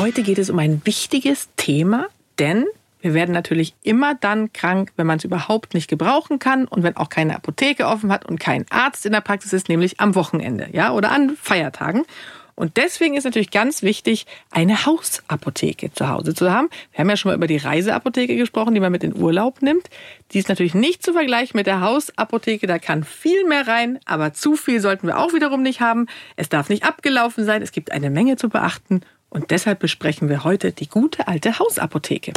Heute geht es um ein wichtiges Thema, denn wir werden natürlich immer dann krank, wenn man es überhaupt nicht gebrauchen kann und wenn auch keine Apotheke offen hat und kein Arzt in der Praxis ist, nämlich am Wochenende, ja, oder an Feiertagen. Und deswegen ist natürlich ganz wichtig, eine Hausapotheke zu Hause zu haben. Wir haben ja schon mal über die Reiseapotheke gesprochen, die man mit in Urlaub nimmt. Die ist natürlich nicht zu vergleichen mit der Hausapotheke. Da kann viel mehr rein, aber zu viel sollten wir auch wiederum nicht haben. Es darf nicht abgelaufen sein. Es gibt eine Menge zu beachten und deshalb besprechen wir heute die gute alte Hausapotheke.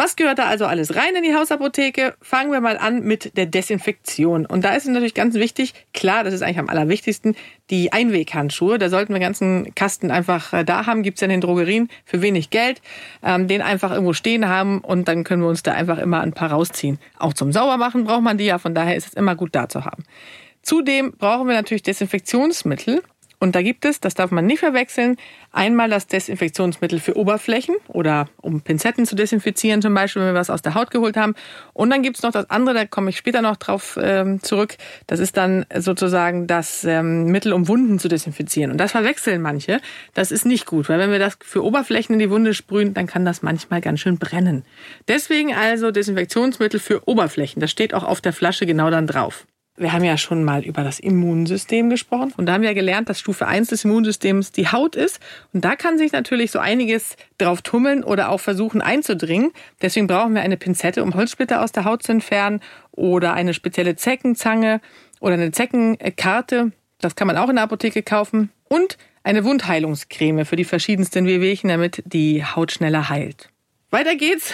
Was gehört da also alles rein in die Hausapotheke? Fangen wir mal an mit der Desinfektion. Und da ist es natürlich ganz wichtig, klar, das ist eigentlich am allerwichtigsten, die Einweghandschuhe. Da sollten wir ganzen Kasten einfach äh, da haben. Gibt's ja in den Drogerien für wenig Geld. Ähm, den einfach irgendwo stehen haben und dann können wir uns da einfach immer ein paar rausziehen. Auch zum Saubermachen braucht man die ja, von daher ist es immer gut da zu haben. Zudem brauchen wir natürlich Desinfektionsmittel. Und da gibt es, das darf man nicht verwechseln, einmal das Desinfektionsmittel für Oberflächen oder um Pinzetten zu desinfizieren, zum Beispiel, wenn wir was aus der Haut geholt haben. Und dann gibt es noch das andere, da komme ich später noch drauf ähm, zurück. Das ist dann sozusagen das ähm, Mittel, um Wunden zu desinfizieren. Und das verwechseln manche. Das ist nicht gut, weil wenn wir das für Oberflächen in die Wunde sprühen, dann kann das manchmal ganz schön brennen. Deswegen also Desinfektionsmittel für Oberflächen. Das steht auch auf der Flasche genau dann drauf. Wir haben ja schon mal über das Immunsystem gesprochen und da haben wir gelernt, dass Stufe 1 des Immunsystems die Haut ist und da kann sich natürlich so einiges drauf tummeln oder auch versuchen einzudringen. Deswegen brauchen wir eine Pinzette, um Holzsplitter aus der Haut zu entfernen oder eine spezielle Zeckenzange oder eine Zeckenkarte. Das kann man auch in der Apotheke kaufen und eine Wundheilungscreme für die verschiedensten Wehwehchen, damit die Haut schneller heilt. Weiter geht's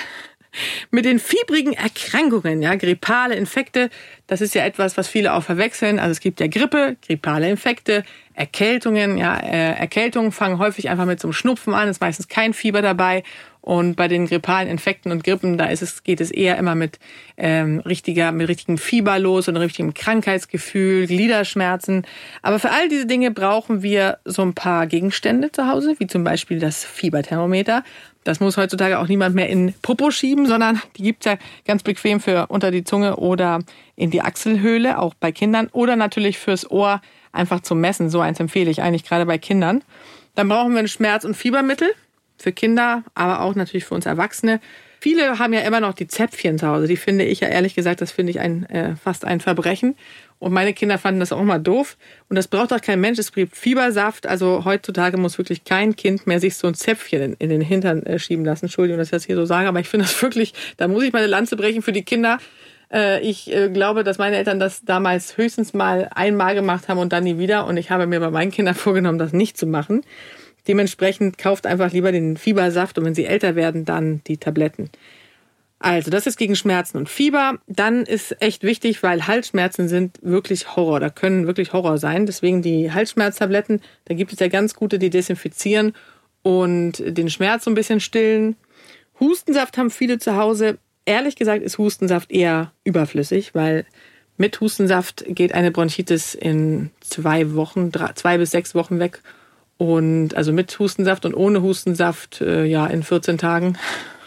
mit den fiebrigen Erkrankungen, ja, grippale Infekte, das ist ja etwas, was viele auch verwechseln. Also es gibt ja Grippe, grippale Infekte, Erkältungen, ja, äh, Erkältungen fangen häufig einfach mit so einem Schnupfen an, ist meistens kein Fieber dabei. Und bei den grippalen Infekten und Grippen, da ist es, geht es eher immer mit ähm, richtiger, mit richtigem Fieber los und richtigem Krankheitsgefühl, Gliederschmerzen. Aber für all diese Dinge brauchen wir so ein paar Gegenstände zu Hause, wie zum Beispiel das Fieberthermometer. Das muss heutzutage auch niemand mehr in Popo schieben, sondern die gibt's ja ganz bequem für unter die Zunge oder in die Achselhöhle, auch bei Kindern. Oder natürlich fürs Ohr einfach zum Messen. So eins empfehle ich eigentlich gerade bei Kindern. Dann brauchen wir ein Schmerz- und Fiebermittel für Kinder, aber auch natürlich für uns Erwachsene. Viele haben ja immer noch die Zäpfchen zu Hause. Die finde ich ja ehrlich gesagt, das finde ich ein, äh, fast ein Verbrechen. Und meine Kinder fanden das auch mal doof. Und das braucht auch kein Mensch. Es gibt Fiebersaft. Also heutzutage muss wirklich kein Kind mehr sich so ein Zäpfchen in, in den Hintern äh, schieben lassen. Entschuldigung, dass ich das hier so sage, aber ich finde das wirklich, da muss ich meine Lanze brechen für die Kinder. Äh, ich äh, glaube, dass meine Eltern das damals höchstens mal einmal gemacht haben und dann nie wieder. Und ich habe mir bei meinen Kindern vorgenommen, das nicht zu machen. Dementsprechend kauft einfach lieber den Fiebersaft und wenn sie älter werden, dann die Tabletten. Also, das ist gegen Schmerzen und Fieber. Dann ist echt wichtig, weil Halsschmerzen sind wirklich Horror. Da können wirklich Horror sein. Deswegen die Halsschmerztabletten, da gibt es ja ganz gute, die desinfizieren und den Schmerz so ein bisschen stillen. Hustensaft haben viele zu Hause. Ehrlich gesagt ist Hustensaft eher überflüssig, weil mit Hustensaft geht eine Bronchitis in zwei Wochen, drei, zwei bis sechs Wochen weg. Und also mit Hustensaft und ohne Hustensaft, äh, ja, in 14 Tagen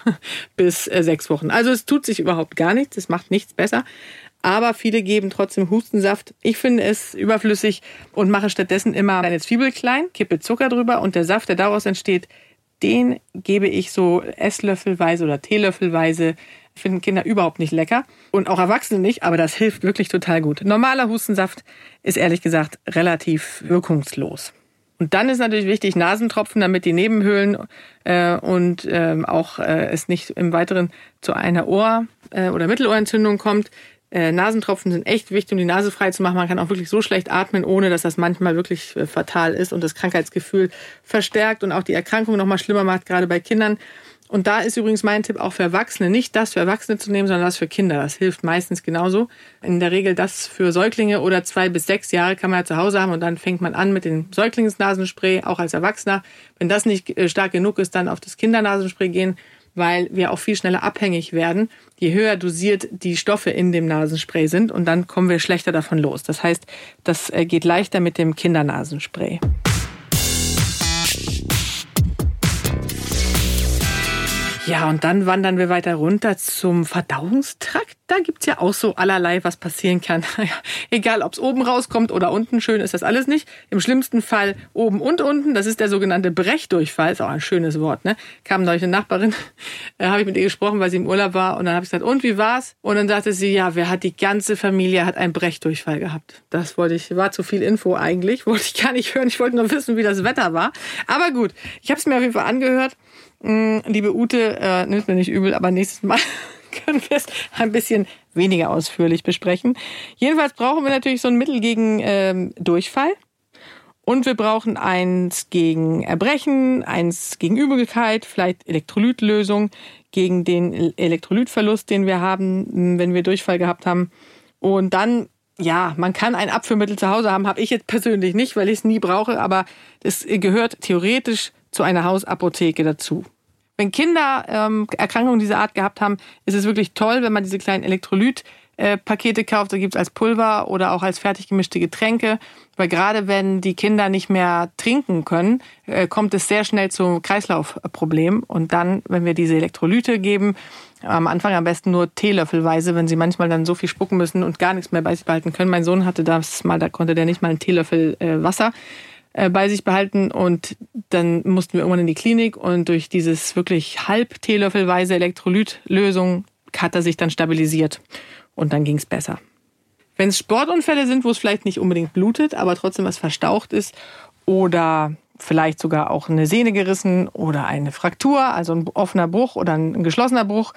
bis äh, sechs Wochen. Also es tut sich überhaupt gar nichts, es macht nichts besser. Aber viele geben trotzdem Hustensaft. Ich finde es überflüssig und mache stattdessen immer eine Zwiebel klein, kippe Zucker drüber und der Saft, der daraus entsteht, den gebe ich so Esslöffelweise oder Teelöffelweise. Finden Kinder überhaupt nicht lecker und auch Erwachsene nicht, aber das hilft wirklich total gut. Normaler Hustensaft ist ehrlich gesagt relativ wirkungslos. Und dann ist natürlich wichtig Nasentropfen, damit die Nebenhöhlen äh, und äh, auch äh, es nicht im Weiteren zu einer Ohr- äh, oder Mittelohrentzündung kommt. Äh, Nasentropfen sind echt wichtig, um die Nase frei zu machen. Man kann auch wirklich so schlecht atmen, ohne dass das manchmal wirklich äh, fatal ist und das Krankheitsgefühl verstärkt und auch die Erkrankung noch mal schlimmer macht, gerade bei Kindern. Und da ist übrigens mein Tipp auch für Erwachsene, nicht das für Erwachsene zu nehmen, sondern das für Kinder. Das hilft meistens genauso. In der Regel das für Säuglinge oder zwei bis sechs Jahre kann man ja zu Hause haben und dann fängt man an mit dem Säuglingsnasenspray, auch als Erwachsener. Wenn das nicht äh, stark genug ist, dann auf das Kindernasenspray gehen, weil wir auch viel schneller abhängig werden, je höher dosiert die Stoffe in dem Nasenspray sind und dann kommen wir schlechter davon los. Das heißt, das äh, geht leichter mit dem Kindernasenspray. Ja, und dann wandern wir weiter runter zum Verdauungstrakt. Da gibt's ja auch so allerlei, was passieren kann. Egal, ob's oben rauskommt oder unten, schön ist das alles nicht. Im schlimmsten Fall oben und unten. Das ist der sogenannte Brechdurchfall. Ist auch ein schönes Wort, ne? Kam neulich eine Nachbarin, äh, habe ich mit ihr gesprochen, weil sie im Urlaub war. Und dann habe ich gesagt, und wie war's? Und dann sagte sie, ja, wer hat die ganze Familie hat einen Brechdurchfall gehabt. Das wollte ich, war zu viel Info eigentlich. Wollte ich gar nicht hören. Ich wollte nur wissen, wie das Wetter war. Aber gut, ich habe es mir auf jeden Fall angehört. Mm, liebe Ute, äh, nimmt mir nicht übel, aber nächstes Mal können wir es ein bisschen weniger ausführlich besprechen. Jedenfalls brauchen wir natürlich so ein Mittel gegen ähm, Durchfall. Und wir brauchen eins gegen Erbrechen, eins gegen Übelkeit, vielleicht Elektrolytlösung gegen den Elektrolytverlust, den wir haben, wenn wir Durchfall gehabt haben. Und dann, ja, man kann ein Abführmittel zu Hause haben, habe ich jetzt persönlich nicht, weil ich es nie brauche, aber es gehört theoretisch zu einer Hausapotheke dazu. Wenn Kinder ähm, Erkrankungen dieser Art gehabt haben, ist es wirklich toll, wenn man diese kleinen Elektrolyt-Pakete kauft. Da gibt es als Pulver oder auch als fertig gemischte Getränke. Weil gerade wenn die Kinder nicht mehr trinken können, äh, kommt es sehr schnell zum Kreislaufproblem. Und dann, wenn wir diese Elektrolyte geben, am Anfang am besten nur Teelöffelweise, wenn sie manchmal dann so viel spucken müssen und gar nichts mehr bei sich behalten können. Mein Sohn hatte das mal, da konnte der nicht mal einen Teelöffel äh, Wasser äh, bei sich behalten und dann mussten wir irgendwann in die Klinik und durch dieses wirklich halb Teelöffelweise Elektrolytlösung hat er sich dann stabilisiert und dann ging es besser. Wenn es Sportunfälle sind, wo es vielleicht nicht unbedingt blutet, aber trotzdem was verstaucht ist oder vielleicht sogar auch eine Sehne gerissen oder eine Fraktur, also ein offener Bruch oder ein geschlossener Bruch,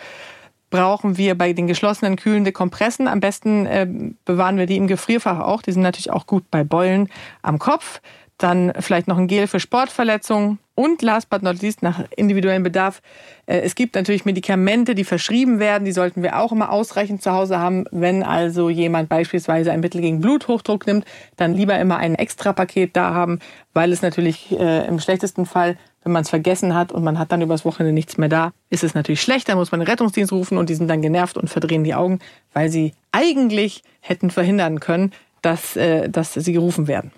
brauchen wir bei den geschlossenen kühlende Kompressen. Am besten äh, bewahren wir die im Gefrierfach auch. Die sind natürlich auch gut bei Beulen am Kopf. Dann vielleicht noch ein Gel für Sportverletzungen. Und last but not least, nach individuellem Bedarf, äh, es gibt natürlich Medikamente, die verschrieben werden. Die sollten wir auch immer ausreichend zu Hause haben. Wenn also jemand beispielsweise ein Mittel gegen Bluthochdruck nimmt, dann lieber immer ein Extra-Paket da haben, weil es natürlich äh, im schlechtesten Fall, wenn man es vergessen hat und man hat dann übers Wochenende nichts mehr da, ist es natürlich schlecht. Da muss man den Rettungsdienst rufen und die sind dann genervt und verdrehen die Augen, weil sie eigentlich hätten verhindern können, dass, äh, dass sie gerufen werden.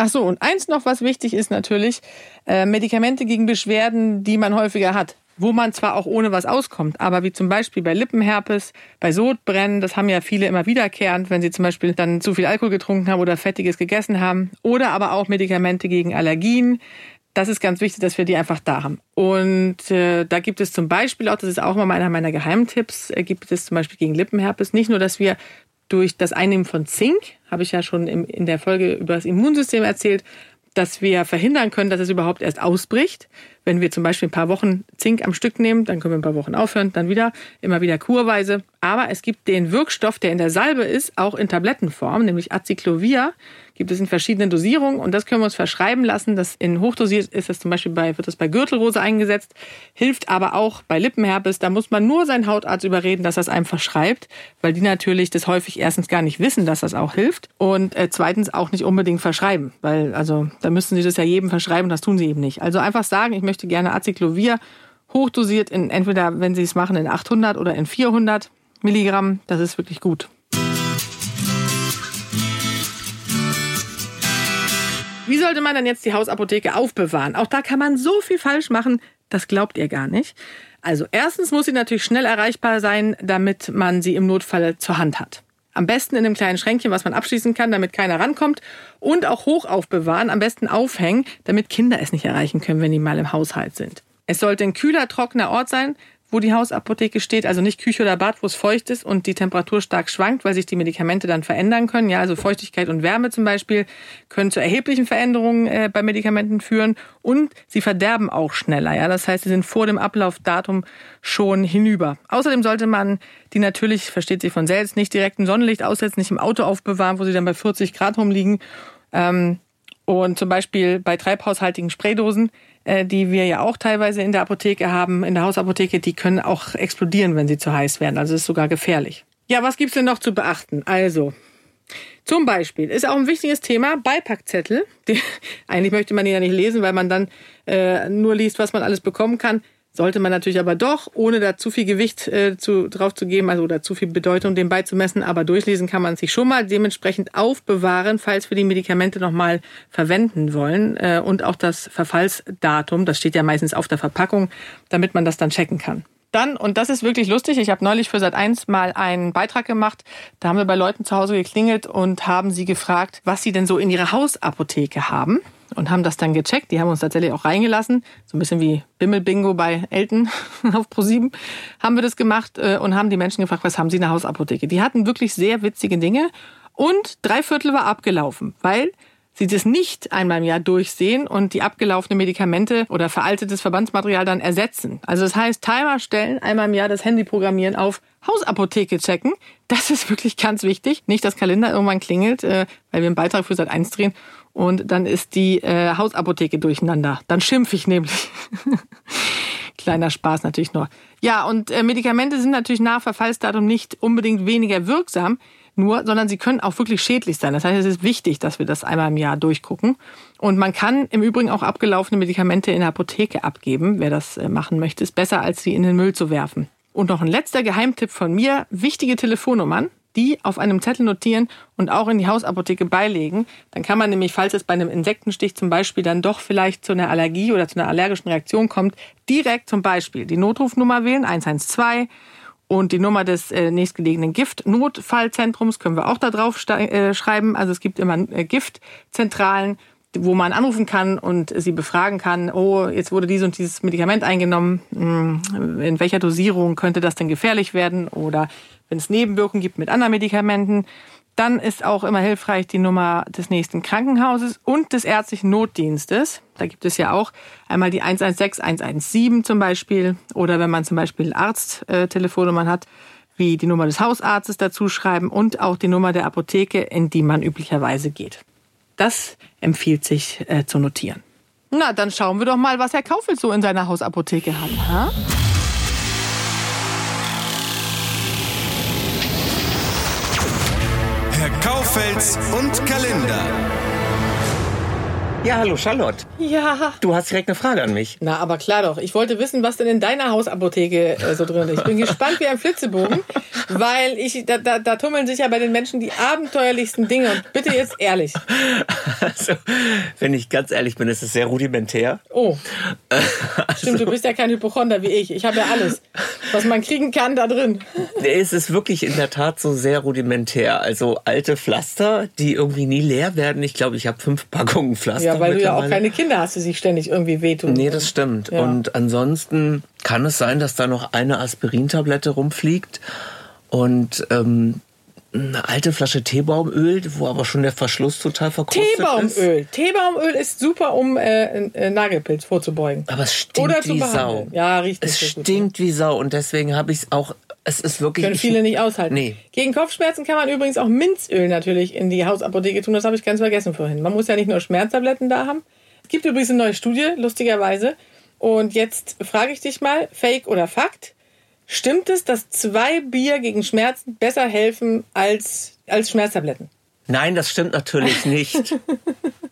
Ach so, und eins noch, was wichtig ist natürlich, äh, Medikamente gegen Beschwerden, die man häufiger hat wo man zwar auch ohne was auskommt, aber wie zum Beispiel bei Lippenherpes, bei Sodbrennen, das haben ja viele immer wiederkehrend, wenn sie zum Beispiel dann zu viel Alkohol getrunken haben oder Fettiges gegessen haben, oder aber auch Medikamente gegen Allergien. Das ist ganz wichtig, dass wir die einfach da haben. Und äh, da gibt es zum Beispiel auch, das ist auch mal einer meiner Geheimtipps, äh, gibt es zum Beispiel gegen Lippenherpes nicht nur, dass wir durch das Einnehmen von Zink, habe ich ja schon in der Folge über das Immunsystem erzählt, dass wir verhindern können, dass es überhaupt erst ausbricht. Wenn wir zum Beispiel ein paar Wochen Zink am Stück nehmen, dann können wir ein paar Wochen aufhören, dann wieder, immer wieder kurweise. Aber es gibt den Wirkstoff, der in der Salbe ist, auch in Tablettenform, nämlich Acyclovir gibt es in verschiedenen Dosierungen und das können wir uns verschreiben lassen. Das in hochdosiert ist das zum Beispiel bei, wird das bei Gürtelrose eingesetzt, hilft aber auch bei Lippenherpes. Da muss man nur seinen Hautarzt überreden, dass er es einem verschreibt, weil die natürlich das häufig erstens gar nicht wissen, dass das auch hilft und äh, zweitens auch nicht unbedingt verschreiben, weil also da müssen sie das ja jedem verschreiben, das tun sie eben nicht. Also einfach sagen, ich möchte gerne Acyclovir hochdosiert in entweder, wenn sie es machen, in 800 oder in 400 Milligramm. Das ist wirklich gut. Wie sollte man dann jetzt die Hausapotheke aufbewahren? Auch da kann man so viel falsch machen, das glaubt ihr gar nicht. Also erstens muss sie natürlich schnell erreichbar sein, damit man sie im Notfall zur Hand hat. Am besten in einem kleinen Schränkchen, was man abschließen kann, damit keiner rankommt. Und auch hoch aufbewahren, am besten aufhängen, damit Kinder es nicht erreichen können, wenn die mal im Haushalt sind. Es sollte ein kühler, trockener Ort sein, wo die Hausapotheke steht, also nicht Küche oder Bad, wo es feucht ist und die Temperatur stark schwankt, weil sich die Medikamente dann verändern können. Ja, also Feuchtigkeit und Wärme zum Beispiel können zu erheblichen Veränderungen äh, bei Medikamenten führen und sie verderben auch schneller. Ja, das heißt, sie sind vor dem Ablaufdatum schon hinüber. Außerdem sollte man die natürlich, versteht sich von selbst, nicht direkt im Sonnenlicht aussetzen, nicht im Auto aufbewahren, wo sie dann bei 40 Grad rumliegen. Ähm, und zum Beispiel bei treibhaushaltigen Spraydosen äh, die wir ja auch teilweise in der Apotheke haben, in der Hausapotheke, die können auch explodieren, wenn sie zu heiß werden. Also ist sogar gefährlich. Ja, was gibt's denn noch zu beachten? Also, zum Beispiel ist auch ein wichtiges Thema Beipackzettel. Die, eigentlich möchte man die ja nicht lesen, weil man dann äh, nur liest, was man alles bekommen kann. Sollte man natürlich aber doch, ohne da zu viel Gewicht äh, zu, drauf zu geben, also oder zu viel Bedeutung dem beizumessen, aber durchlesen kann man sich schon mal dementsprechend aufbewahren, falls wir die Medikamente nochmal verwenden wollen. Äh, und auch das Verfallsdatum, das steht ja meistens auf der Verpackung, damit man das dann checken kann. Dann, und das ist wirklich lustig, ich habe neulich für Sat1 mal einen Beitrag gemacht. Da haben wir bei Leuten zu Hause geklingelt und haben sie gefragt, was sie denn so in ihrer Hausapotheke haben und haben das dann gecheckt. Die haben uns tatsächlich auch reingelassen, so ein bisschen wie Bimmelbingo bei Elton auf Pro7 haben wir das gemacht äh, und haben die Menschen gefragt, was haben sie in der Hausapotheke. Die hatten wirklich sehr witzige Dinge und drei Viertel war abgelaufen, weil sie das nicht einmal im Jahr durchsehen und die abgelaufenen Medikamente oder veraltetes Verbandsmaterial dann ersetzen. Also das heißt, Timer stellen, einmal im Jahr das Handy programmieren auf Hausapotheke checken. Das ist wirklich ganz wichtig. Nicht, dass Kalender irgendwann klingelt, äh, weil wir einen Beitrag für Sat 1 drehen und dann ist die äh, Hausapotheke durcheinander. Dann schimpfe ich nämlich. Kleiner Spaß natürlich nur. Ja, und äh, Medikamente sind natürlich nach Verfallsdatum nicht unbedingt weniger wirksam, nur, sondern sie können auch wirklich schädlich sein. Das heißt, es ist wichtig, dass wir das einmal im Jahr durchgucken. Und man kann im Übrigen auch abgelaufene Medikamente in der Apotheke abgeben. Wer das äh, machen möchte, ist besser, als sie in den Müll zu werfen. Und noch ein letzter Geheimtipp von mir. Wichtige Telefonnummern die auf einem Zettel notieren und auch in die Hausapotheke beilegen. Dann kann man nämlich, falls es bei einem Insektenstich zum Beispiel dann doch vielleicht zu einer Allergie oder zu einer allergischen Reaktion kommt, direkt zum Beispiel die Notrufnummer wählen, 112 und die Nummer des äh, nächstgelegenen Giftnotfallzentrums können wir auch da drauf äh, schreiben. Also es gibt immer äh, Giftzentralen, wo man anrufen kann und sie befragen kann, oh, jetzt wurde dieses und dieses Medikament eingenommen, hm, in welcher Dosierung könnte das denn gefährlich werden oder wenn es Nebenwirkungen gibt mit anderen Medikamenten. Dann ist auch immer hilfreich die Nummer des nächsten Krankenhauses und des ärztlichen Notdienstes. Da gibt es ja auch einmal die 116, 117 zum Beispiel. Oder wenn man zum Beispiel Arzttelefonnummern hat, wie die Nummer des Hausarztes dazu schreiben und auch die Nummer der Apotheke, in die man üblicherweise geht. Das empfiehlt sich äh, zu notieren. Na, dann schauen wir doch mal, was Herr Kaufel so in seiner Hausapotheke hat. Ha? Herr Kaufels und Kalender. Ja, hallo Charlotte. Ja. Du hast direkt eine Frage an mich. Na, aber klar doch. Ich wollte wissen, was denn in deiner Hausapotheke äh, so drin ist. Ich bin gespannt wie ein Flitzebogen, weil ich da, da, da tummeln sich ja bei den Menschen die abenteuerlichsten Dinge. Und bitte jetzt ehrlich. Also, wenn ich ganz ehrlich bin, ist es sehr rudimentär. Oh. Also, Stimmt, du bist ja kein Hypochonder wie ich. Ich habe ja alles, was man kriegen kann, da drin. Es ist wirklich in der Tat so sehr rudimentär. Also alte Pflaster, die irgendwie nie leer werden. Ich glaube, ich habe fünf Packungen Pflaster. Ja, weil du ja auch keine Kinder hast, die sich ständig irgendwie wehtun. Nee, das stimmt. Ja. Und ansonsten kann es sein, dass da noch eine Aspirintablette rumfliegt und ähm, eine alte Flasche Teebaumöl, wo aber schon der Verschluss total verkrustet Teebaumöl. ist. Teebaumöl. Teebaumöl ist super, um äh, äh, Nagelpilz vorzubeugen. Aber es stinkt Oder wie Sau. Ja, richtig. Es stinkt wie Sau und deswegen habe ich es auch. Es ist wirklich. Können viele nicht aushalten. Nee. Gegen Kopfschmerzen kann man übrigens auch Minzöl natürlich in die Hausapotheke tun. Das habe ich ganz vergessen vorhin. Man muss ja nicht nur Schmerztabletten da haben. Es gibt übrigens eine neue Studie, lustigerweise. Und jetzt frage ich dich mal, Fake oder Fakt? Stimmt es, dass zwei Bier gegen Schmerzen besser helfen als, als Schmerztabletten? Nein, das stimmt natürlich nicht.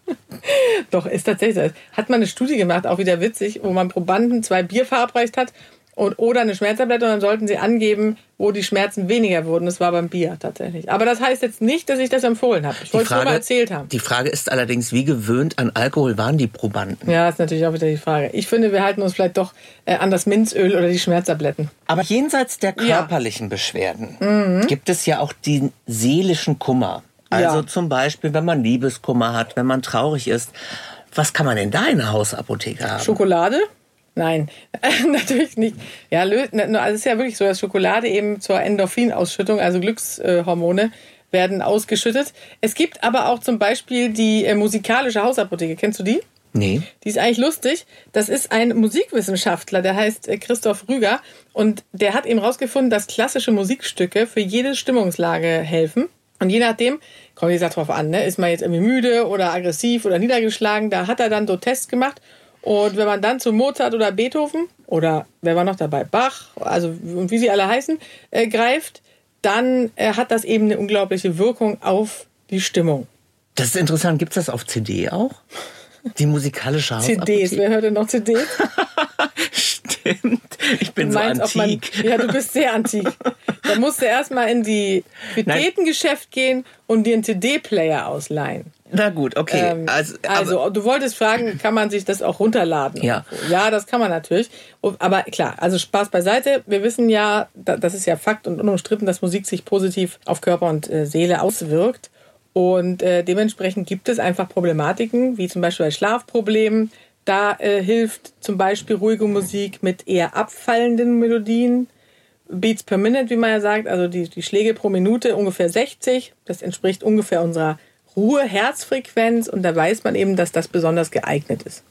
Doch, ist tatsächlich so. Hat man eine Studie gemacht, auch wieder witzig, wo man Probanden zwei Bier verabreicht hat und, oder eine Schmerztablette und dann sollten sie angeben, wo die Schmerzen weniger wurden. Das war beim Bier tatsächlich. Aber das heißt jetzt nicht, dass ich das empfohlen habe. Ich wollte es nur mal erzählt haben. Die Frage ist allerdings, wie gewöhnt an Alkohol waren die Probanden? Ja, ist natürlich auch wieder die Frage. Ich finde, wir halten uns vielleicht doch äh, an das Minzöl oder die Schmerztabletten. Aber jenseits der körperlichen ja. Beschwerden mhm. gibt es ja auch den seelischen Kummer. Also ja. zum Beispiel, wenn man Liebeskummer hat, wenn man traurig ist. Was kann man denn da in der Hausapotheke haben? Schokolade? Nein, natürlich nicht. Ja, also es ist ja wirklich so, dass Schokolade eben zur Endorphinausschüttung, also Glückshormone, werden ausgeschüttet. Es gibt aber auch zum Beispiel die äh, musikalische Hausapotheke. Kennst du die? Nee. Die ist eigentlich lustig. Das ist ein Musikwissenschaftler, der heißt äh, Christoph Rüger. Und der hat eben rausgefunden, dass klassische Musikstücke für jede Stimmungslage helfen. Und je nachdem, kommt Sache drauf an, ne? ist man jetzt irgendwie müde oder aggressiv oder niedergeschlagen, da hat er dann so Tests gemacht. Und wenn man dann zu Mozart oder Beethoven oder wer war noch dabei, Bach, also und wie sie alle heißen, äh, greift, dann äh, hat das eben eine unglaubliche Wirkung auf die Stimmung. Das ist interessant. Gibt's das auf CD auch? Die musikalische CDs, wer hört denn noch CDs? Stimmt. Ich bin so ob man, antik. ja, du bist sehr antik. Da musst du erstmal in die Vitätengeschäft gehen und dir einen CD-Player ausleihen. Na gut, okay. Ähm, also, also, du wolltest fragen, kann man sich das auch runterladen? Ja. irgendwo? Ja, das kann man natürlich. Aber klar, also Spaß beiseite. Wir wissen ja, da- das ist ja Fakt und unumstritten, dass Musik sich positiv auf Körper und äh, Seele auswirkt. Und äh, dementsprechend gibt es einfach Problematiken, wie zum Beispiel bei Schlafproblemen. Da äh, hilft zum Beispiel ruhige Musik mit eher abfallenden Melodien. Beats per Minute, wie man ja sagt, also die, die Schläge pro Minute ungefähr 60. Das entspricht ungefähr unserer Ruhe-Herzfrequenz und da weiß man eben, dass das besonders geeignet ist.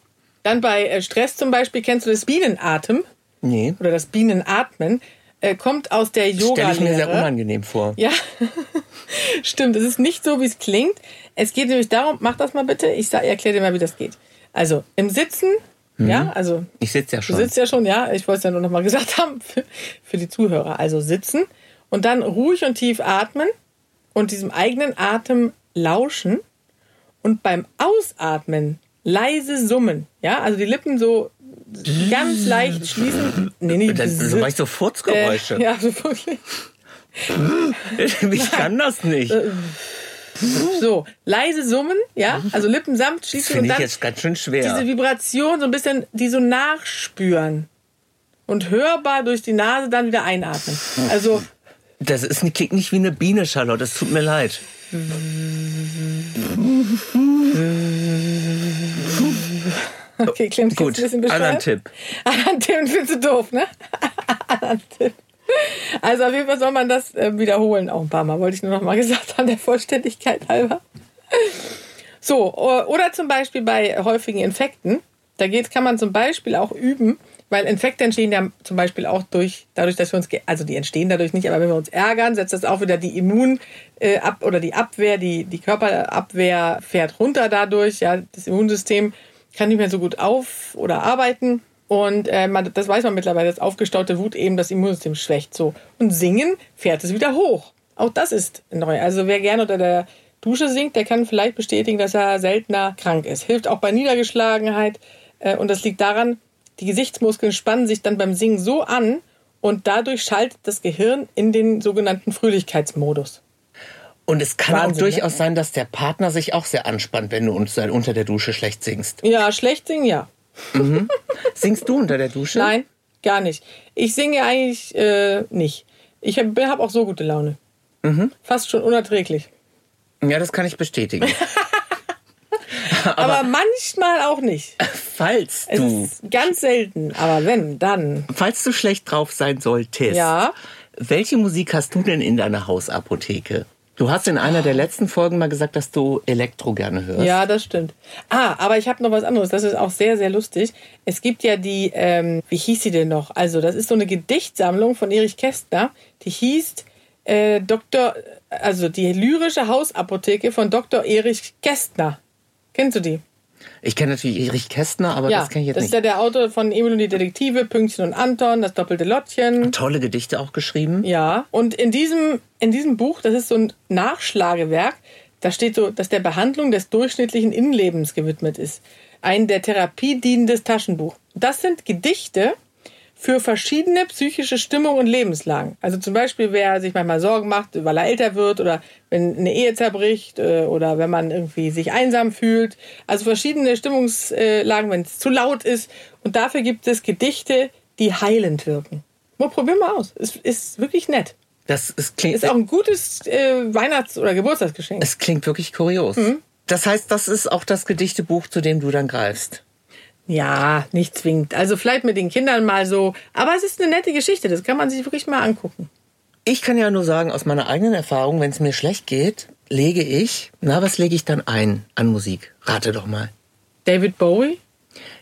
Dann bei äh, Stress zum Beispiel, kennst du das Bienenatem nee. oder das Bienenatmen? Äh, kommt aus der Stelle ich mir sehr unangenehm vor. Ja, stimmt. Es ist nicht so, wie es klingt. Es geht nämlich darum, mach das mal bitte. Ich erkläre dir mal, wie das geht. Also im Sitzen, ja, also Ich sitze ja Du schon. sitzt ja schon, ja. Ich wollte es ja nur noch mal gesagt haben für, für die Zuhörer. Also sitzen und dann ruhig und tief atmen und diesem eigenen Atem lauschen und beim Ausatmen leise summen. Ja, also die Lippen so ganz leicht schließen. Nee, nee, Das, so mache ich so äh, Furzgeräusche. ja, so wirklich. Ich kann das nicht. Äh, So, leise summen, ja, also Lippen samt Das schließen und finde ich dann jetzt ganz schön schwer. diese Vibration so ein bisschen, die so nachspüren und hörbar durch die Nase dann wieder einatmen. Also Das ist, klingt nicht wie eine Biene, Charlotte. Es tut mir leid. Okay, Clemens, Gut, ein bisschen anderen beschreiben? Tipp. Anderen Tipp findest du doof, ne? Anderen Tipp. Also auf jeden Fall soll man das äh, wiederholen, auch ein paar Mal, wollte ich nur noch mal gesagt haben, der Vollständigkeit halber. So, oder zum Beispiel bei häufigen Infekten, da geht, kann man zum Beispiel auch üben, weil Infekte entstehen ja zum Beispiel auch durch, dadurch, dass wir uns, also die entstehen dadurch nicht, aber wenn wir uns ärgern, setzt das auch wieder die Immun, äh, ab, oder die Abwehr, die, die Körperabwehr fährt runter dadurch, ja, das Immunsystem kann nicht mehr so gut auf oder arbeiten. Und äh, man, das weiß man mittlerweile, dass aufgestaute Wut eben das Immunsystem schwächt. So. Und singen fährt es wieder hoch. Auch das ist neu. Also wer gerne unter der Dusche singt, der kann vielleicht bestätigen, dass er seltener krank ist. Hilft auch bei Niedergeschlagenheit. Äh, und das liegt daran, die Gesichtsmuskeln spannen sich dann beim Singen so an und dadurch schaltet das Gehirn in den sogenannten Fröhlichkeitsmodus. Und es kann Wahnsinn, auch durchaus sein, dass der Partner sich auch sehr anspannt, wenn du unter unter der Dusche schlecht singst. Ja, schlecht singen, ja. Singst du unter der Dusche? Nein, gar nicht. Ich singe eigentlich äh, nicht. Ich habe hab auch so gute Laune. Fast schon unerträglich. Ja, das kann ich bestätigen. Aber, manchmal auch nicht. Falls du, ganz selten. Aber wenn, dann. falls du schlecht drauf sein solltest, Ja. welche Musik hast du denn in deiner Hausapotheke? Du hast in einer der letzten Folgen mal gesagt, dass du Elektro gerne hörst. Ja, das stimmt. Ah, aber ich habe noch was anderes. Das ist auch sehr, sehr lustig. Es gibt ja die, ähm, wie hieß sie denn noch? Also, das ist so eine Gedichtsammlung von Erich Kästner. Die hieß äh, Dr., also die lyrische Hausapotheke von Dr. Erich Kästner. Kennst du die? Ich kenne natürlich Erich Kästner, aber ja, das kenne ich jetzt das nicht. ist ja der Autor von Emil und die Detektive, Pünktchen und Anton, das doppelte Lottchen. Tolle Gedichte auch geschrieben. Ja, und in diesem, in diesem Buch, das ist so ein Nachschlagewerk, da steht so, dass der Behandlung des durchschnittlichen Innenlebens gewidmet ist. Ein der Therapie dienendes Taschenbuch. Das sind Gedichte für verschiedene psychische Stimmungen und Lebenslagen. Also zum Beispiel, wer sich manchmal Sorgen macht, weil er älter wird oder wenn eine Ehe zerbricht äh, oder wenn man irgendwie sich einsam fühlt. Also verschiedene Stimmungslagen, wenn es zu laut ist. Und dafür gibt es Gedichte, die heilend wirken. Mal probier mal aus. Es ist wirklich nett. Das ist, klingt, Ist auch ein gutes äh, Weihnachts- oder Geburtstagsgeschenk. es klingt wirklich kurios. Mhm. Das heißt, das ist auch das Gedichtebuch, zu dem du dann greifst. Ja, nicht zwingend. Also vielleicht mit den Kindern mal so. Aber es ist eine nette Geschichte. Das kann man sich wirklich mal angucken. Ich kann ja nur sagen, aus meiner eigenen Erfahrung, wenn es mir schlecht geht, lege ich, na, was lege ich dann ein an Musik? Rate doch mal. David Bowie?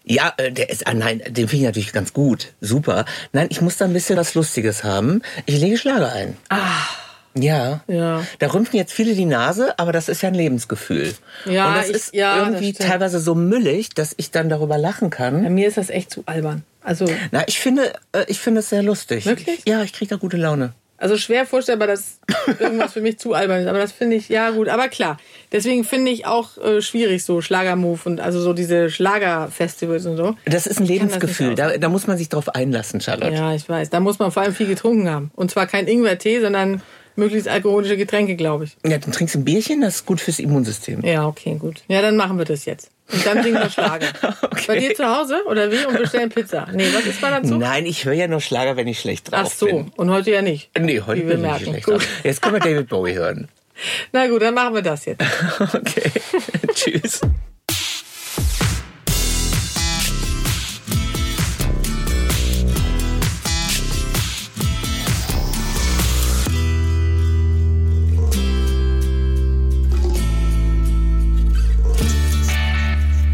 Ja, äh, der ist, ah, nein, den finde ich natürlich ganz gut. Super. Nein, ich muss da ein bisschen was Lustiges haben. Ich lege Schlager ein. Ah. Ja. Ja. Da rümpfen jetzt viele die Nase, aber das ist ja ein Lebensgefühl. Ja, Und das ich- ist ja, das irgendwie stimmt. teilweise so müllig, dass ich dann darüber lachen kann. Bei mir ist das echt zu albern. Also, Na, ich finde, äh, ich finde es sehr lustig. Wirklich? Ja, ich kriege da gute Laune. also schwer vorstellbar, dass irgendwas für mich zu albern ist. Aber das finde ich, ja gut. Aber klar, deswegen finde ich auch äh, schwierig so Schlagermove und also so diese Schlagerfestivals und so. Das ist ein das Lebensgefühl. Da, da muss man sich drauf einlassen, Charlotte. Ja, ich weiß. Da muss man vor allem viel getrunken haben. Und zwar kein Ingwertee, sondern möglichst alkoholische Getränke, glaube ich. Ja, dann trinkst du ein Bierchen, das ist gut fürs Immunsystem. Ja, okay, gut. Ja, dann machen wir das jetzt. Und dann singen wir Schlager. Bei dir zu Hause oder wie? Und bestellen Pizza. Nee, was ist mal dazu? Nein, ich höre ja nur Schlager, wenn ich schlecht drauf Ach so, bin. und heute ja nicht. Nee, heute bin ich merken. schlecht Gut. drauf. Jetzt können wir David Bowie hören. Na gut, dann machen wir das jetzt. Okay. Tschüss.